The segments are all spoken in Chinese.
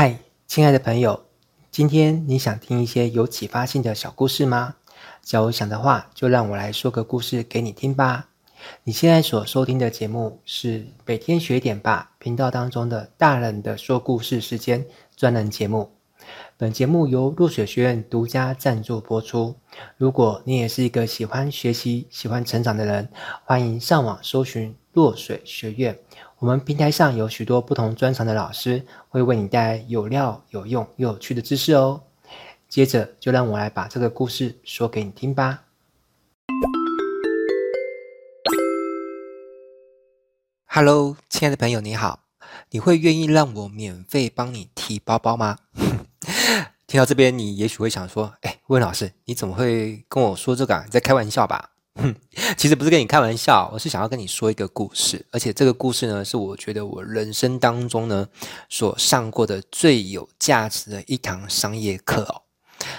嗨，亲爱的朋友，今天你想听一些有启发性的小故事吗？假如想的话，就让我来说个故事给你听吧。你现在所收听的节目是每天学点吧频道当中的大人的说故事时间专栏节目。本节目由落水学院独家赞助播出。如果你也是一个喜欢学习、喜欢成长的人，欢迎上网搜寻落水学院。我们平台上有许多不同专长的老师，会为你带来有料、有用又有趣的知识哦。接着，就让我来把这个故事说给你听吧。Hello，亲爱的朋友，你好。你会愿意让我免费帮你提包包吗？听到这边，你也许会想说：“哎，温老师，你怎么会跟我说这个啊？你在开玩笑吧？”哼，其实不是跟你开玩笑，我是想要跟你说一个故事，而且这个故事呢，是我觉得我人生当中呢所上过的最有价值的一堂商业课哦。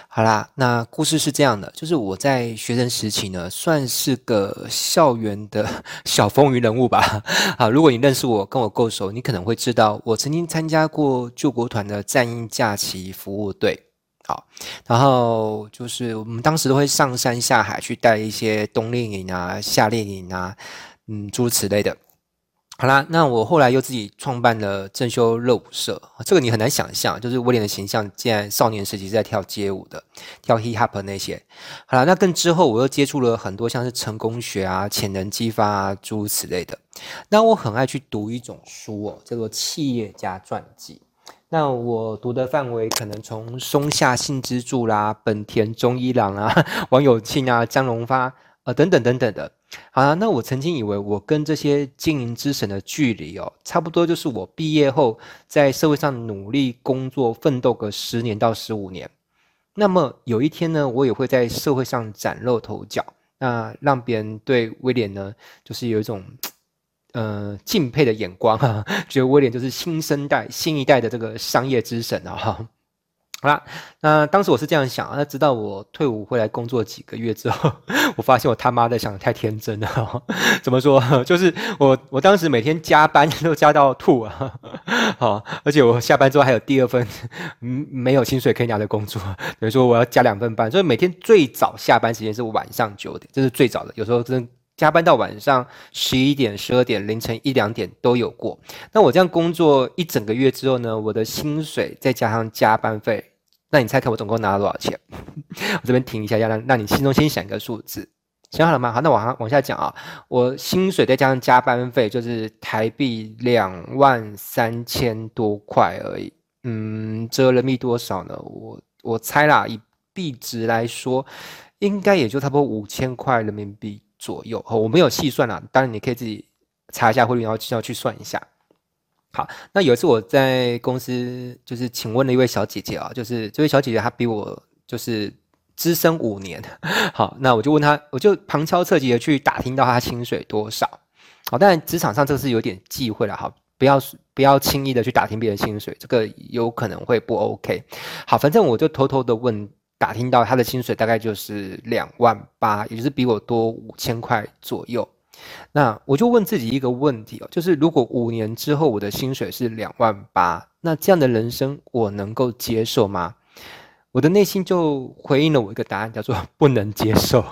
好啦，那故事是这样的，就是我在学生时期呢，算是个校园的 小风云人物吧。好，如果你认识我，跟我够熟，你可能会知道，我曾经参加过救国团的战役假期服务队。好，然后就是我们当时都会上山下海去带一些冬令营啊、夏令营啊，嗯，诸如此类的。好啦，那我后来又自己创办了正修热舞社，这个你很难想象，就是威廉的形象，竟然少年时期是在跳街舞的，跳 hip hop 那些。好啦，那更之后我又接触了很多像是成功学啊、潜能激发啊，诸如此类的。那我很爱去读一种书哦，叫做企业家传记。那我读的范围可能从松下幸之助啦、本田中一郎啊、王有庆啊、张荣发呃等等等等的。好啊，那我曾经以为我跟这些经营之神的距离哦，差不多就是我毕业后在社会上努力工作奋斗个十年到十五年。那么有一天呢，我也会在社会上崭露头角，那让别人对威廉呢，就是有一种。呃，敬佩的眼光哈，觉得威廉就是新生代、新一代的这个商业之神啊哈。好啦，那当时我是这样想，那直到我退伍回来工作几个月之后，我发现我他妈的想的太天真了。怎么说？就是我我当时每天加班都加到吐啊，好，而且我下班之后还有第二份嗯没有薪水可以拿的工作，等于说我要加两份班，所以每天最早下班时间是晚上九点，这是最早的，有时候真的。加班到晚上十一点、十二点、凌晨一两点都有过。那我这样工作一整个月之后呢，我的薪水再加上加班费，那你猜看我总共拿了多少钱？我这边停一下，要让让你心中先想一个数字，想好了吗？好，那往下往下讲啊。我薪水再加上加班费，就是台币两万三千多块而已。嗯，折人民币多少呢？我我猜啦，以币值来说，应该也就差不多五千块人民币。左右哦，我没有细算啦，当然你可以自己查一下汇率，然后要去算一下。好，那有一次我在公司就是请问了一位小姐姐啊，就是这位小姐姐她比我就是资深五年。好，那我就问她，我就旁敲侧击的去打听到她薪水多少。好，但职场上这个是有点忌讳了，好，不要不要轻易的去打听别人薪水，这个有可能会不 OK。好，反正我就偷偷的问。打听到他的薪水大概就是两万八，也就是比我多五千块左右。那我就问自己一个问题哦，就是如果五年之后我的薪水是两万八，那这样的人生我能够接受吗？我的内心就回应了我一个答案，叫做 不能接受。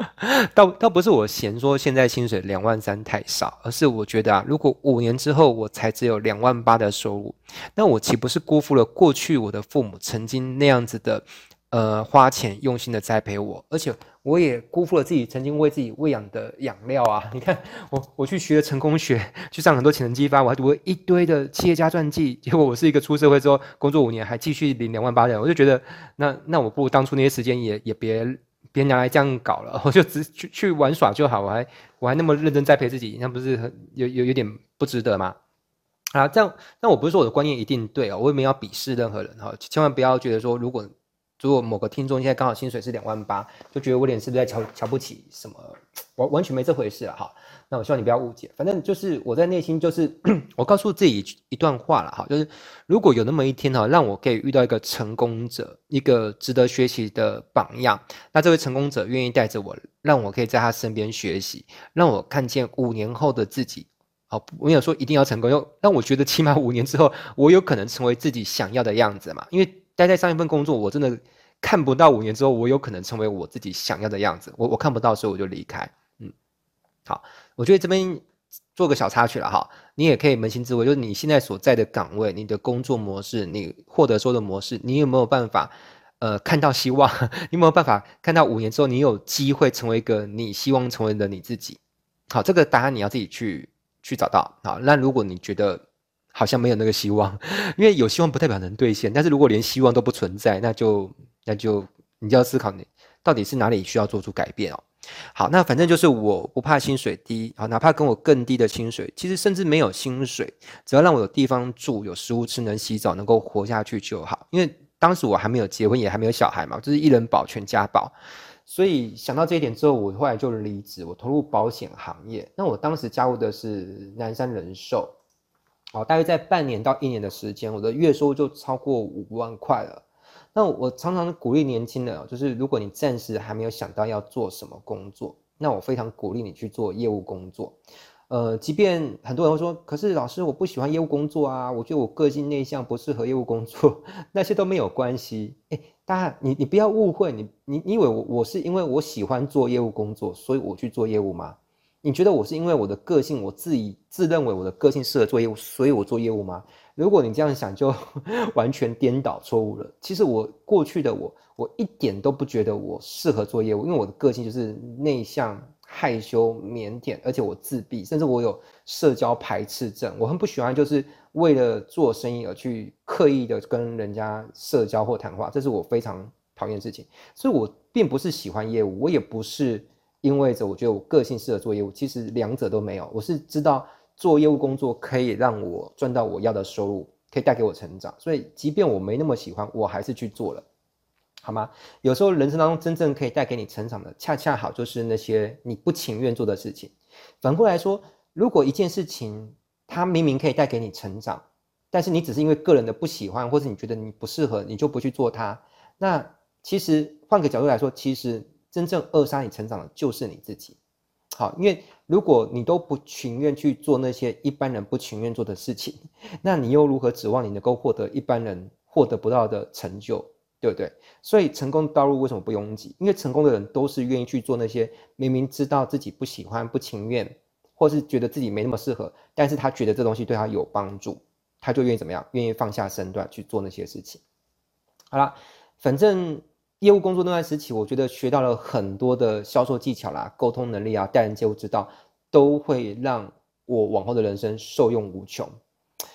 倒倒不是我嫌说现在薪水两万三太少，而是我觉得啊，如果五年之后我才只有两万八的收入，那我岂不是辜负了过去我的父母曾经那样子的？呃，花钱用心的栽培我，而且我也辜负了自己曾经为自己喂养的养料啊！你看，我我去学成功学，去上很多潜能激发，我还读了一堆的企业家传记，结果我是一个出社会之后工作五年还继续领两万八的人，我就觉得，那那我不如当初那些时间也也别别拿来这样搞了，我就只去去玩耍就好，我还我还那么认真栽培自己，那不是很有有有点不值得吗？啊，这样，那我不是说我的观念一定对哦，我也没有要鄙视任何人哈，千万不要觉得说如果。如果某个听众现在刚好薪水是两万八，就觉得威廉是不是在瞧瞧不起什么？完完全没这回事了哈。那我希望你不要误解，反正就是我在内心就是 我告诉自己一段话了哈，就是如果有那么一天哈，让我可以遇到一个成功者，一个值得学习的榜样，那这位成功者愿意带着我，让我可以在他身边学习，让我看见五年后的自己。好，没有说一定要成功，又让我觉得起码五年之后，我有可能成为自己想要的样子嘛。因为待在上一份工作，我真的看不到五年之后，我有可能成为我自己想要的样子。我我看不到，所以我就离开。嗯，好，我觉得这边做个小插曲了哈，你也可以扪心自问，就是你现在所在的岗位、你的工作模式、你获得收的模式，你有没有办法呃看到希望？你有没有办法看到五年之后，你有机会成为一个你希望成为的你自己？好，这个答案你要自己去。去找到好，那如果你觉得好像没有那个希望，因为有希望不代表能兑现，但是如果连希望都不存在，那就那就你就要思考你到底是哪里需要做出改变哦。好，那反正就是我不怕薪水低，啊，哪怕跟我更低的薪水，其实甚至没有薪水，只要让我有地方住、有食物吃、能洗澡、能够活下去就好。因为当时我还没有结婚，也还没有小孩嘛，就是一人保全家保。所以想到这一点之后，我后来就离职，我投入保险行业。那我当时加入的是南山人寿，哦，大约在半年到一年的时间，我的月收入就超过五万块了。那我常常鼓励年轻人，就是如果你暂时还没有想到要做什么工作，那我非常鼓励你去做业务工作。呃，即便很多人会说，可是老师我不喜欢业务工作啊，我觉得我个性内向，不适合业务工作，那些都没有关系。诶大家，你你不要误会，你你你以为我我是因为我喜欢做业务工作，所以我去做业务吗？你觉得我是因为我的个性，我自己自认为我的个性适合做业务，所以我做业务吗？如果你这样想，就 完全颠倒错误了。其实我过去的我，我一点都不觉得我适合做业务，因为我的个性就是内向。害羞、腼腆，而且我自闭，甚至我有社交排斥症。我很不喜欢，就是为了做生意而去刻意的跟人家社交或谈话，这是我非常讨厌的事情。所以，我并不是喜欢业务，我也不是因为着我觉得我个性适合做业务，其实两者都没有。我是知道做业务工作可以让我赚到我要的收入，可以带给我成长，所以即便我没那么喜欢，我还是去做了。好吗？有时候人生当中真正可以带给你成长的，恰恰好就是那些你不情愿做的事情。反过来说，如果一件事情它明明可以带给你成长，但是你只是因为个人的不喜欢，或者你觉得你不适合，你就不去做它。那其实换个角度来说，其实真正扼杀你成长的就是你自己。好，因为如果你都不情愿去做那些一般人不情愿做的事情，那你又如何指望你能够获得一般人获得不到的成就？对不对？所以成功的道路为什么不拥挤？因为成功的人都是愿意去做那些明明知道自己不喜欢、不情愿，或是觉得自己没那么适合，但是他觉得这东西对他有帮助，他就愿意怎么样？愿意放下身段去做那些事情。好了，反正业务工作那段时期，我觉得学到了很多的销售技巧啦、沟通能力啊、待人接物之道，都会让我往后的人生受用无穷。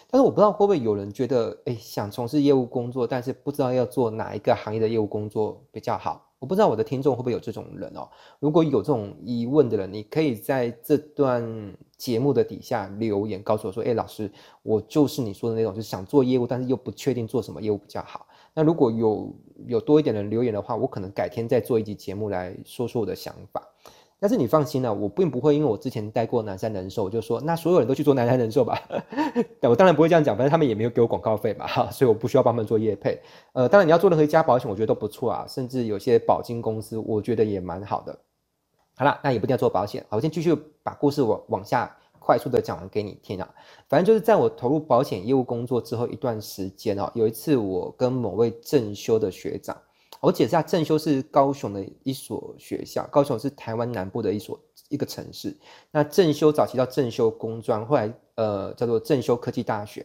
但是我不知道会不会有人觉得，哎，想从事业务工作，但是不知道要做哪一个行业的业务工作比较好。我不知道我的听众会不会有这种人哦。如果有这种疑问的人，你可以在这段节目的底下留言，告诉我说，哎，老师，我就是你说的那种，就是想做业务，但是又不确定做什么业务比较好。那如果有有多一点的留言的话，我可能改天再做一集节目来说说我的想法。但是你放心了，我并不会因为我之前待过南山人寿，我就说那所有人都去做南山人寿吧。我当然不会这样讲，反正他们也没有给我广告费嘛，哈，所以我不需要帮他们做业配。呃，当然你要做任何一家保险，我觉得都不错啊，甚至有些保金公司，我觉得也蛮好的。好了，那也不一定要做保险。好，我先继续把故事往往下快速的讲完给你听啊。反正就是在我投入保险业务工作之后一段时间哦，有一次我跟某位正修的学长。我解释下，正修是高雄的一所学校，高雄是台湾南部的一所一个城市。那正修早期叫正修工专，后来呃叫做正修科技大学。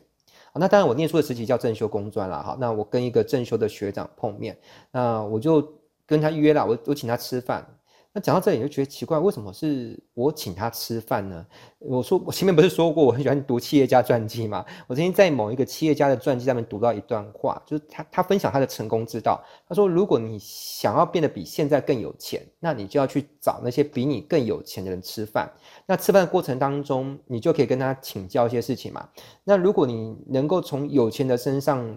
那当然我念书的时期叫正修工专了哈。那我跟一个正修的学长碰面，那我就跟他约了，我我请他吃饭。那讲到这里，你就觉得奇怪，为什么是我请他吃饭呢？我说我前面不是说过我很喜欢读企业家传记吗？我曾经在某一个企业家的传记上面读到一段话，就是他他分享他的成功之道。他说，如果你想要变得比现在更有钱，那你就要去找那些比你更有钱的人吃饭。那吃饭的过程当中，你就可以跟他请教一些事情嘛。那如果你能够从有钱的身上，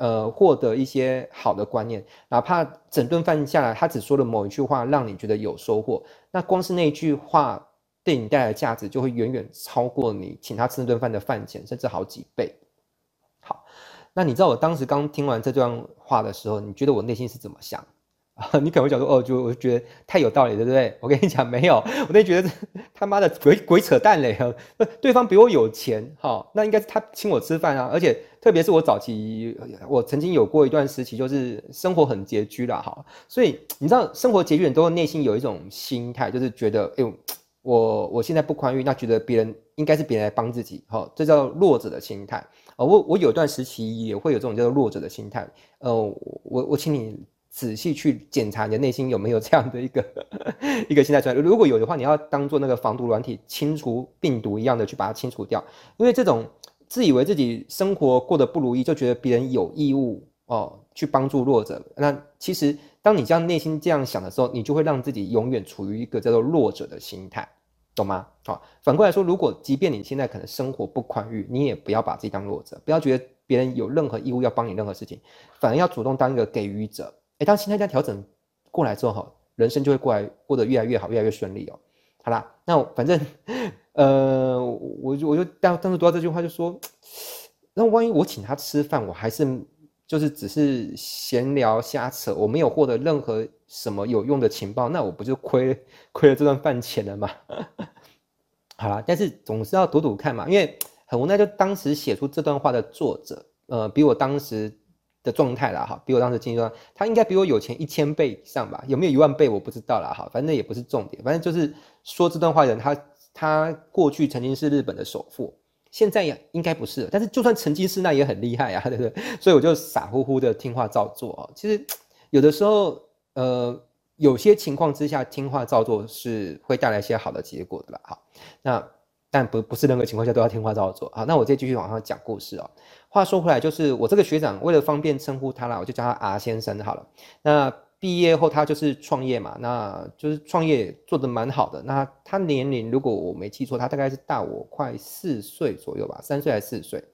呃，获得一些好的观念，哪怕整顿饭下来，他只说了某一句话，让你觉得有收获，那光是那句话对你带来的价值，就会远远超过你请他吃那顿饭的饭钱，甚至好几倍。好，那你知道我当时刚听完这段话的时候，你觉得我内心是怎么想？你可能会讲说，哦，就我觉得太有道理，对不对？我跟你讲，没有，我那觉得他妈的鬼鬼扯淡嘞！对方比我有钱，哈，那应该是他请我吃饭啊。而且特别是我早期，我曾经有过一段时期，就是生活很拮据啦，哈。所以你知道，生活拮据，很多内心有一种心态，就是觉得，哎呦，我我现在不宽裕，那觉得别人应该是别人来帮自己，哈，这叫弱者的心态。哦，我我有段时期也会有这种叫做弱者的心态。呃，我我请你。仔细去检查你的内心有没有这样的一个 一个心态出来，如果有的话，你要当做那个防毒软体清除病毒一样的去把它清除掉。因为这种自以为自己生活过得不如意，就觉得别人有义务哦去帮助弱者。那其实当你这样内心这样想的时候，你就会让自己永远处于一个叫做弱者的心态，懂吗？好，反过来说，如果即便你现在可能生活不宽裕，你也不要把自己当弱者，不要觉得别人有任何义务要帮你任何事情，反而要主动当一个给予者。哎，当心态这样调整过来之后，哈，人生就会过来过得越来越好，越来越顺利哦。好啦，那反正，呃，我就我就当当时读到这句话，就说，那万一我请他吃饭，我还是就是只是闲聊瞎扯，我没有获得任何什么有用的情报，那我不就亏亏了这顿饭钱了吗？好啦，但是总是要赌赌看嘛，因为很无奈，就当时写出这段话的作者，呃，比我当时。的状态啦，哈，比我当时经济状态，他应该比我有钱一千倍以上吧？有没有一万倍我不知道啦，哈，反正也不是重点，反正就是说这段话的人，他他过去曾经是日本的首富，现在也应该不是，但是就算曾经是，那也很厉害啊，对不对？所以我就傻乎乎的听话照做啊。其实有的时候，呃，有些情况之下听话照做是会带来一些好的结果的啦，哈，那。但不不是任何情况下都要听话照做啊。那我再继续往上讲故事哦。话说回来，就是我这个学长为了方便称呼他啦，我就叫他 R 先生好了。那毕业后他就是创业嘛，那就是创业做得蛮好的。那他年龄如果我没记错，他大概是大我快四岁左右吧，三岁还是四岁。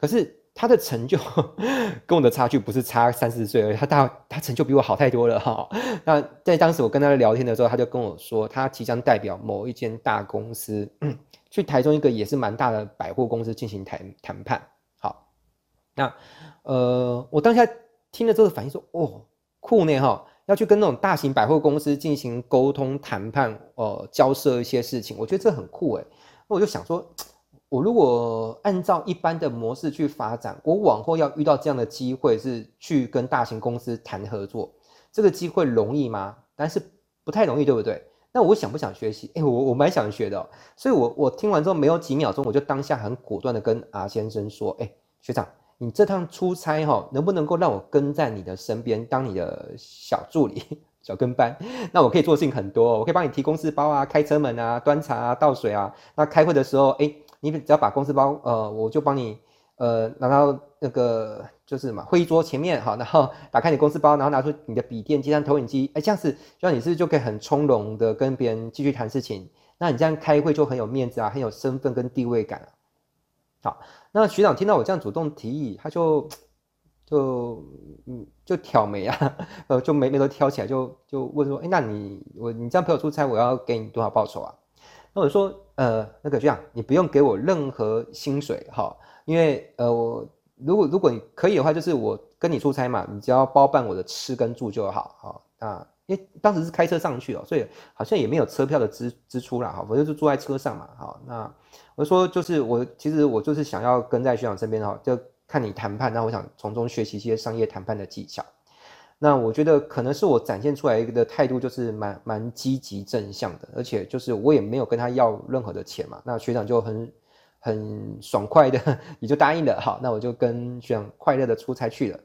可是他的成就 跟我的差距不是差三四岁而，他大他成就比我好太多了哈。那在当时我跟他聊天的时候，他就跟我说，他即将代表某一间大公司。去台中一个也是蛮大的百货公司进行谈谈判，好，那呃，我当下听了之后反应说，哦，酷呢哈，要去跟那种大型百货公司进行沟通谈判，呃，交涉一些事情，我觉得这很酷诶。那我就想说，我如果按照一般的模式去发展，我往后要遇到这样的机会，是去跟大型公司谈合作，这个机会容易吗？但是不太容易，对不对？那我想不想学习？哎、我我蛮想学的、喔，所以我我听完之后没有几秒钟，我就当下很果断的跟阿先生说：“哎、学长，你这趟出差哈，能不能够让我跟在你的身边，当你的小助理、小跟班？那我可以做事情很多，我可以帮你提公事包啊，开车门啊，端茶啊，倒水啊。那开会的时候，哎、你只要把公事包，呃，我就帮你，呃，拿到那个。”就是嘛，会议桌前面好，然后 打开你公司包，然后拿出你的笔电、计算投影机，哎，这样子，这样你是不是就可以很从容的跟别人继续谈事情？那你这样开会就很有面子啊，很有身份跟地位感啊。好，那学长听到我这样主动提议，他就就嗯就挑眉啊，呃，就眉眉头挑起来，就就问说，哎，那你我你这样陪我出差，我要给你多少报酬啊？那我说，呃，那个学长，你不用给我任何薪水哈，因为呃我。如果如果你可以的话，就是我跟你出差嘛，你只要包办我的吃跟住就好，好啊。因为当时是开车上去哦，所以好像也没有车票的支支出啦，哈，我就是坐在车上嘛，好。那我说就是我其实我就是想要跟在学长身边哈，就看你谈判，那我想从中学习一些商业谈判的技巧。那我觉得可能是我展现出来一个的态度就是蛮蛮积极正向的，而且就是我也没有跟他要任何的钱嘛，那学长就很。很爽快的，也就答应了。好，那我就跟学长快乐的出差去了。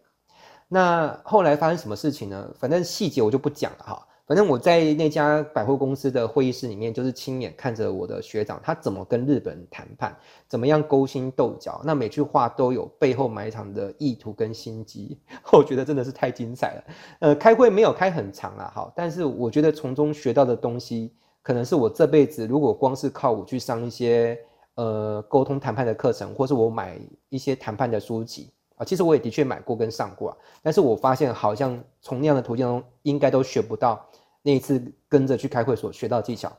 那后来发生什么事情呢？反正细节我就不讲了哈。反正我在那家百货公司的会议室里面，就是亲眼看着我的学长他怎么跟日本人谈判，怎么样勾心斗角。那每句话都有背后埋藏的意图跟心机，我觉得真的是太精彩了。呃，开会没有开很长啦，好，但是我觉得从中学到的东西，可能是我这辈子如果光是靠我去上一些。呃，沟通谈判的课程，或是我买一些谈判的书籍啊，其实我也的确买过跟上过啊，但是我发现好像从那样的途径中，应该都学不到那一次跟着去开会所学到技巧。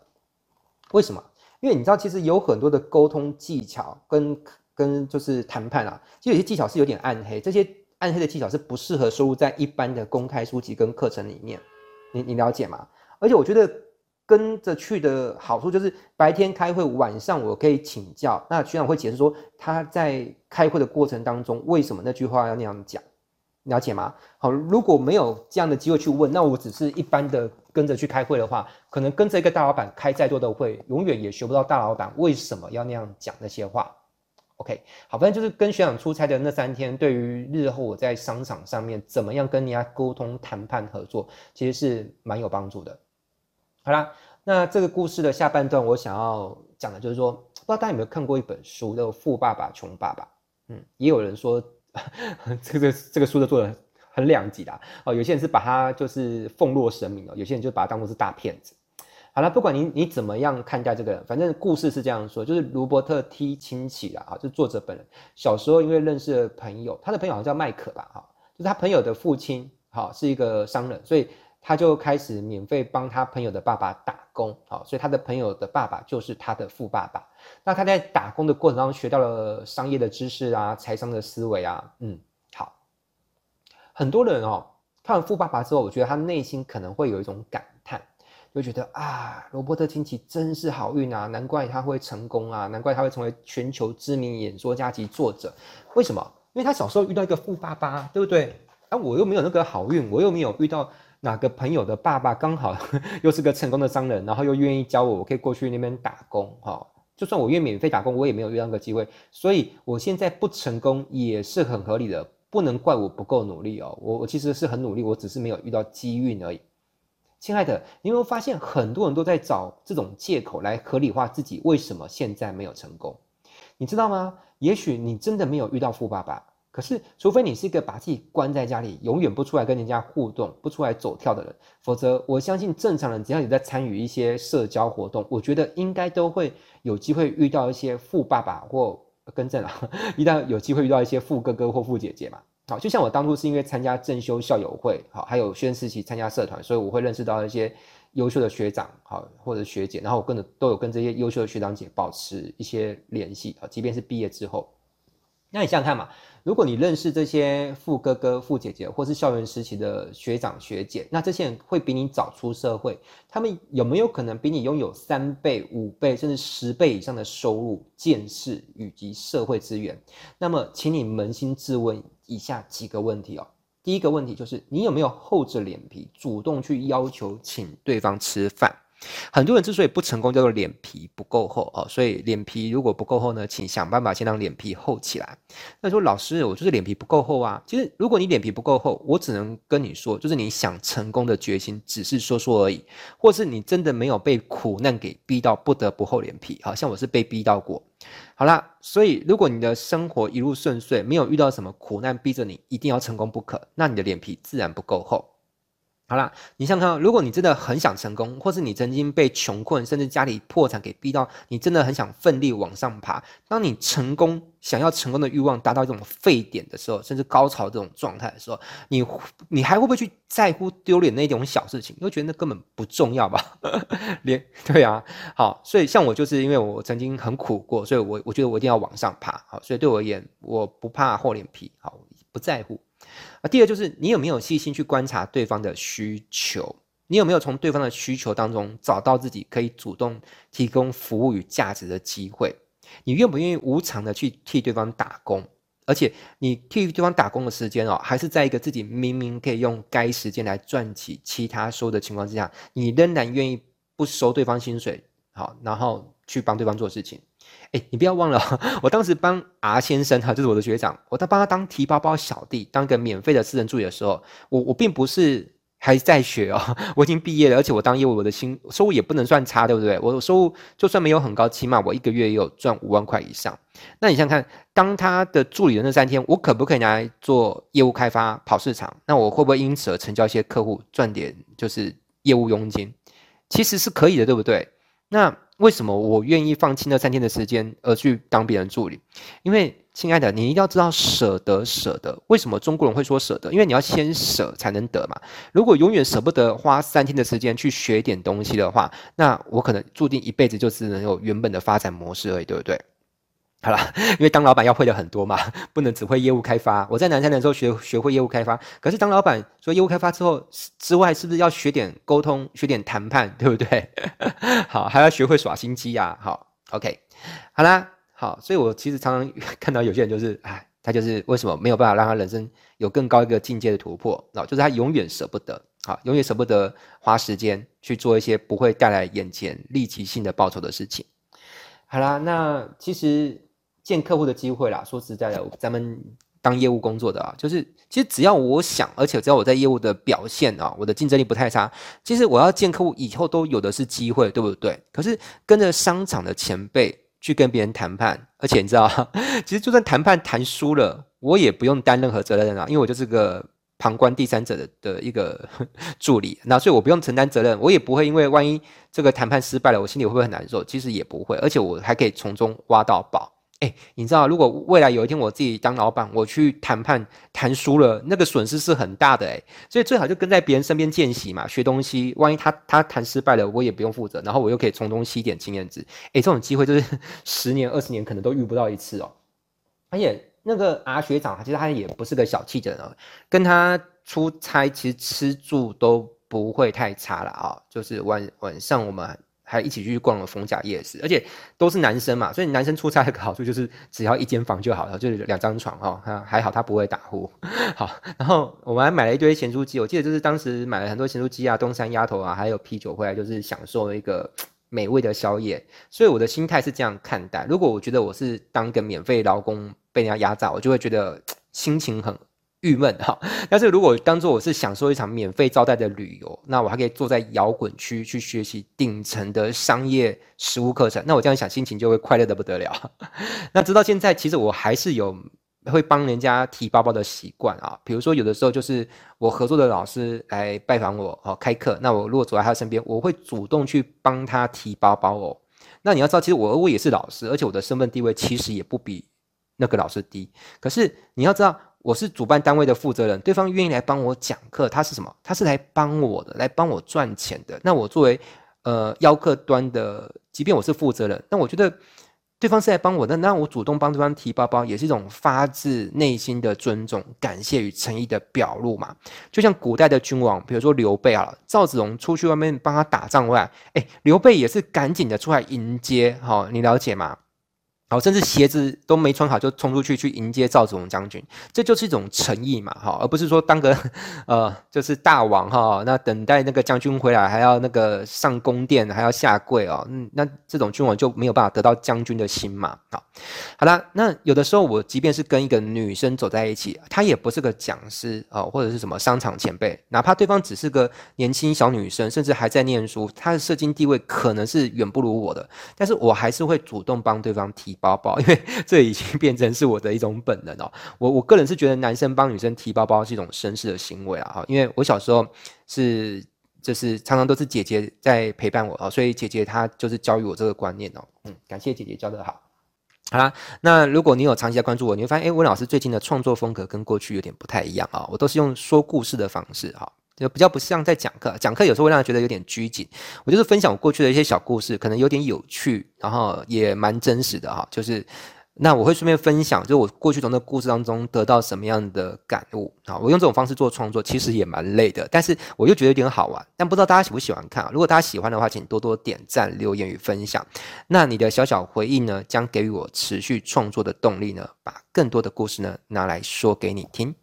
为什么？因为你知道，其实有很多的沟通技巧跟跟就是谈判啊，其实有些技巧是有点暗黑，这些暗黑的技巧是不适合收录在一般的公开书籍跟课程里面。你你了解吗？而且我觉得跟着去的好处就是白天开会，晚上我可以请教。那学长会解释说他在开会的过程当中为什么那句话要那样讲，了解吗？好，如果没有这样的机会去问，那我只是一般的跟着去开会的话，可能跟着一个大老板开再多的会，永远也学不到大老板为什么要那样讲那些话。OK，好，反正就是跟学长出差的那三天，对于日后我在商场上面怎么样跟人家沟通、谈判、合作，其实是蛮有帮助的。好啦，那这个故事的下半段，我想要讲的就是说，不知道大家有没有看过一本书，叫《富爸爸穷爸爸》。嗯，也有人说，这个这个书的作者很两极的哦，有些人是把他就是奉若神明哦，有些人就把他当作是大骗子。好了，不管你你怎么样看待这个人，反正故事是这样说，就是罗伯特 T 亲戚啦，啊，就作者本人小时候因为认识了朋友，他的朋友好像叫麦可吧，哈，就是他朋友的父亲，哈，是一个商人，所以他就开始免费帮他朋友的爸爸打工，好，所以他的朋友的爸爸就是他的富爸爸。那他在打工的过程当中学到了商业的知识啊，财商的思维啊，嗯，好，很多人哦看完富爸爸之后，我觉得他内心可能会有一种感叹。就觉得啊，罗伯特清崎真是好运啊，难怪他会成功啊，难怪他会成为全球知名演说家及作者。为什么？因为他小时候遇到一个富爸爸，对不对？啊，我又没有那个好运，我又没有遇到哪个朋友的爸爸刚好 又是个成功的商人，然后又愿意教我，我可以过去那边打工。哈，就算我愿免费打工，我也没有遇到那个机会，所以我现在不成功也是很合理的，不能怪我不够努力哦。我我其实是很努力，我只是没有遇到机运而已。亲爱的，你有没有发现很多人都在找这种借口来合理化自己为什么现在没有成功？你知道吗？也许你真的没有遇到富爸爸，可是除非你是一个把自己关在家里，永远不出来跟人家互动、不出来走跳的人，否则我相信正常人只要你在参与一些社交活动，我觉得应该都会有机会遇到一些富爸爸或更正了，一旦有机会遇到一些富哥哥或富姐姐嘛。好，就像我当初是因为参加正修校友会，好，还有学生时期参加社团，所以我会认识到一些优秀的学长，好，或者学姐，然后我跟着都有跟这些优秀的学长姐保持一些联系，啊，即便是毕业之后。那你想想看嘛，如果你认识这些富哥哥、富姐姐，或是校园时期的学长学姐，那这些人会比你早出社会，他们有没有可能比你拥有三倍、五倍，甚至十倍以上的收入、见识以及社会资源？那么，请你扪心自问以下几个问题哦。第一个问题就是，你有没有厚着脸皮主动去要求请对方吃饭？很多人之所以不成功，叫做脸皮不够厚哦。所以脸皮如果不够厚呢，请想办法先让脸皮厚起来。那说老师，我就是脸皮不够厚啊。其实如果你脸皮不够厚，我只能跟你说，就是你想成功的决心只是说说而已，或是你真的没有被苦难给逼到不得不厚脸皮。好像我是被逼到过。好啦，所以如果你的生活一路顺遂，没有遇到什么苦难逼着你一定要成功不可，那你的脸皮自然不够厚。好啦，你想想看，如果你真的很想成功，或是你曾经被穷困，甚至家里破产给逼到，你真的很想奋力往上爬。当你成功，想要成功的欲望达到这种沸点的时候，甚至高潮这种状态的时候，你你还会不会去在乎丢脸那种小事情？因为觉得那根本不重要吧？连对啊，好，所以像我就是因为我曾经很苦过，所以我我觉得我一定要往上爬。好，所以对我而言，我不怕厚脸皮，好，不在乎。啊，第二就是你有没有细心去观察对方的需求？你有没有从对方的需求当中找到自己可以主动提供服务与价值的机会？你愿不愿意无偿的去替对方打工？而且你替对方打工的时间哦，还是在一个自己明明可以用该时间来赚取其他收入的情况之下，你仍然愿意不收对方薪水，好，然后去帮对方做事情？哎，你不要忘了，我当时帮 R 先生哈，就是我的学长，我在帮他当提包包小弟，当一个免费的私人助理的时候，我我并不是还在学哦，我已经毕业了，而且我当业务，我的薪收入也不能算差，对不对？我的收入就算没有很高，起码我一个月也有赚五万块以上。那你想想看，当他的助理的那三天，我可不可以拿来做业务开发、跑市场？那我会不会因此而成交一些客户，赚点就是业务佣金？其实是可以的，对不对？那。为什么我愿意放弃那三天的时间而去当别人助理？因为，亲爱的，你一定要知道舍得，舍得。为什么中国人会说舍得？因为你要先舍才能得嘛。如果永远舍不得花三天的时间去学一点东西的话，那我可能注定一辈子就只能有原本的发展模式而已，对不对？好了，因为当老板要会的很多嘛，不能只会业务开发。我在南山的时候学学会业务开发，可是当老板说业务开发之后之外，是不是要学点沟通，学点谈判，对不对？好，还要学会耍心机呀。好，OK，好啦，好，所以我其实常常 看到有些人就是，哎，他就是为什么没有办法让他人生有更高一个境界的突破？哦，就是他永远舍不得，好，永远舍不得花时间去做一些不会带来眼前立即性的报酬的事情。好啦，那其实。见客户的机会啦，说实在的，咱们当业务工作的啊，就是其实只要我想，而且只要我在业务的表现啊，我的竞争力不太差，其实我要见客户以后都有的是机会，对不对？可是跟着商场的前辈去跟别人谈判，而且你知道，其实就算谈判谈输了，我也不用担任何责任啊，因为我就是个。旁观第三者的的一个 助理，那所以我不用承担责任，我也不会因为万一这个谈判失败了，我心里会不会很难受？其实也不会，而且我还可以从中挖到宝。哎，你知道，如果未来有一天我自己当老板，我去谈判谈输了，那个损失是很大的哎，所以最好就跟在别人身边见习嘛，学东西。万一他他谈失败了，我也不用负责，然后我又可以从中吸点经验值。哎，这种机会就是 十年二十年可能都遇不到一次哦，而且。那个 R 学长，其实他也不是个小气的人，跟他出差，其实吃住都不会太差了啊。就是晚晚上我们还一起去逛了逢甲夜市，而且都是男生嘛，所以男生出差的好处就是只要一间房就好了，就是两张床哦。还好他不会打呼。好，然后我们还买了一堆咸酥鸡，我记得就是当时买了很多咸酥鸡啊、东山鸭头啊，还有啤酒回来，就是享受了一个美味的宵夜。所以我的心态是这样看待：如果我觉得我是当个免费劳工。被人家压榨，我就会觉得心情很郁闷哈。但是如果当做我是享受一场免费招待的旅游，那我还可以坐在摇滚区去学习顶层的商业实务课程，那我这样想，心情就会快乐的不得了。那直到现在，其实我还是有会帮人家提包包的习惯啊。比如说，有的时候就是我合作的老师来拜访我哦，开课，那我如果走在他身边，我会主动去帮他提包包哦。那你要知道，其实我我也是老师，而且我的身份地位其实也不比。那个老师低，可是你要知道，我是主办单位的负责人，对方愿意来帮我讲课，他是什么？他是来帮我的，来帮我赚钱的。那我作为呃邀客端的，即便我是负责人，那我觉得对方是来帮我的，那我主动帮对方提包包，也是一种发自内心的尊重、感谢与诚意的表露嘛。就像古代的君王，比如说刘备啊，赵子龙出去外面帮他打仗回来，哎，刘备也是赶紧的出来迎接，好、你了解吗？好，甚至鞋子都没穿好就冲出去去迎接赵子龙将军，这就是一种诚意嘛，哈，而不是说当个呃就是大王哈，那等待那个将军回来还要那个上宫殿还要下跪哦，那这种君王就没有办法得到将军的心嘛，好，好啦，那有的时候我即便是跟一个女生走在一起，她也不是个讲师啊，或者是什么商场前辈，哪怕对方只是个年轻小女生，甚至还在念书，她的社经地位可能是远不如我的，但是我还是会主动帮对方提包包，因为这已经变成是我的一种本能哦。我我个人是觉得男生帮女生提包包是一种绅士的行为啊。哈，因为我小时候是就是常常都是姐姐在陪伴我啊，所以姐姐她就是教育我这个观念哦。嗯，感谢姐姐教得好。好啦，那如果你有长期在关注我，你会发现，诶，温老师最近的创作风格跟过去有点不太一样啊。我都是用说故事的方式哈。就比较不像在讲课，讲课有时候会让人觉得有点拘谨。我就是分享我过去的一些小故事，可能有点有趣，然后也蛮真实的哈。就是那我会顺便分享，就是我过去从那故事当中得到什么样的感悟啊。我用这种方式做创作，其实也蛮累的，但是我又觉得有点好玩。但不知道大家喜不喜欢看啊？如果大家喜欢的话，请多多点赞、留言与分享。那你的小小回应呢，将给予我持续创作的动力呢，把更多的故事呢拿来说给你听。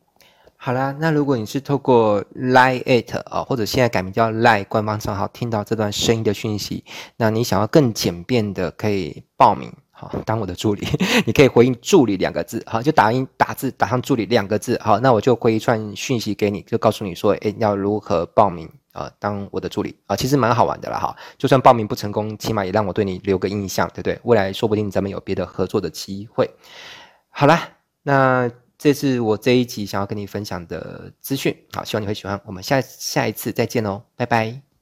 好啦，那如果你是透过 LINE@ 啊，或者现在改名叫 Lie 官方账号听到这段声音的讯息，那你想要更简便的可以报名，好，当我的助理，你可以回应“助理”两个字，好，就打印打字打上“助理”两个字，好，那我就回一串讯息给你，就告诉你说，诶，要如何报名啊，当我的助理啊，其实蛮好玩的啦，哈，就算报名不成功，起码也让我对你留个印象，对不对？未来说不定咱们有别的合作的机会。好啦，那。这是我这一集想要跟你分享的资讯，好，希望你会喜欢。我们下下一次再见哦，拜拜。